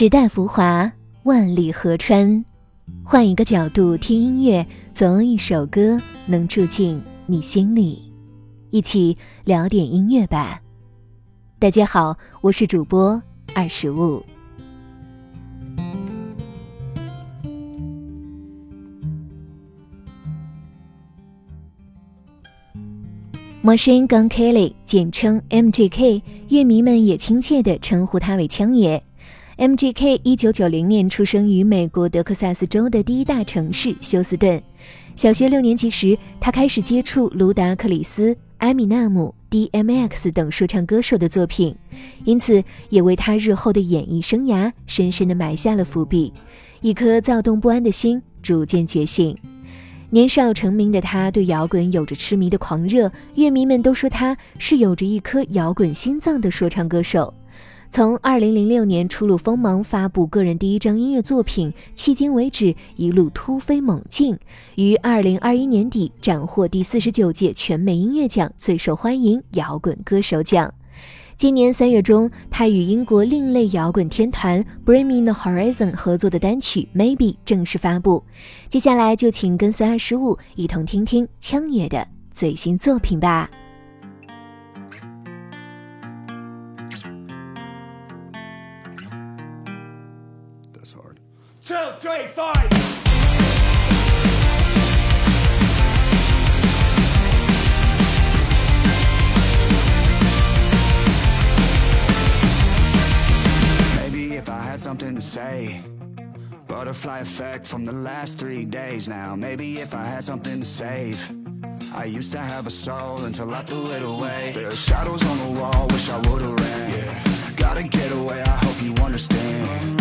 时代浮华，万里河川。换一个角度听音乐，总有一首歌能住进你心里。一起聊点音乐吧。大家好，我是主播二十五。Machine Gun Kelly，简称 MGK，乐迷们也亲切地称呼他为枪爷。MGK 一九九零年出生于美国德克萨斯州的第一大城市休斯顿。小学六年级时，他开始接触卢达克里斯、埃米纳姆、DMX 等说唱歌手的作品，因此也为他日后的演艺生涯深深地埋下了伏笔。一颗躁动不安的心逐渐觉醒。年少成名的他，对摇滚有着痴迷的狂热，乐迷们都说他是有着一颗摇滚心脏的说唱歌手。从2006年初露锋芒，发布个人第一张音乐作品，迄今为止一路突飞猛进，于2021年底斩获第四十九届全美音乐奖最受欢迎摇滚歌手奖。今年三月中，他与英国另类摇滚天团 Bring Me The Horizon 合作的单曲 Maybe 正式发布。接下来就请跟随二十五一同听听枪爷的最新作品吧。Something to say. Butterfly effect from the last three days now. Maybe if I had something to save. I used to have a soul until I threw it away. There are shadows on the wall, wish I would've ran. Yeah. Gotta get away, I hope you understand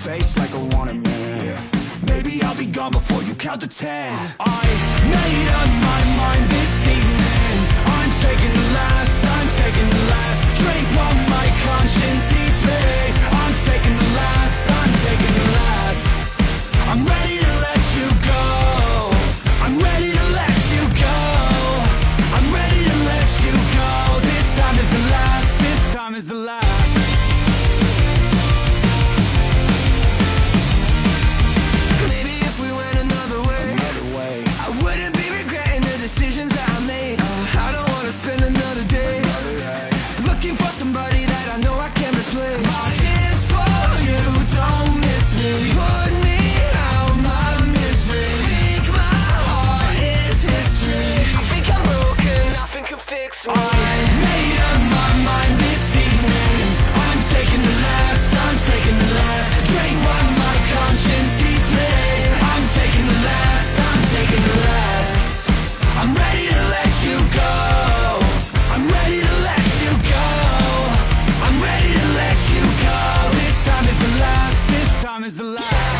face like a wanted man. Maybe I'll be gone before you count to ten. I made up my mind this evening. I'm taking the last, I'm taking the last. Drink while my conscience eats me. I'm taking the last, I'm taking the last. I'm ready to let you go. I'm ready to let you go. I'm ready to let you go. This time is the last, this time is the last alive.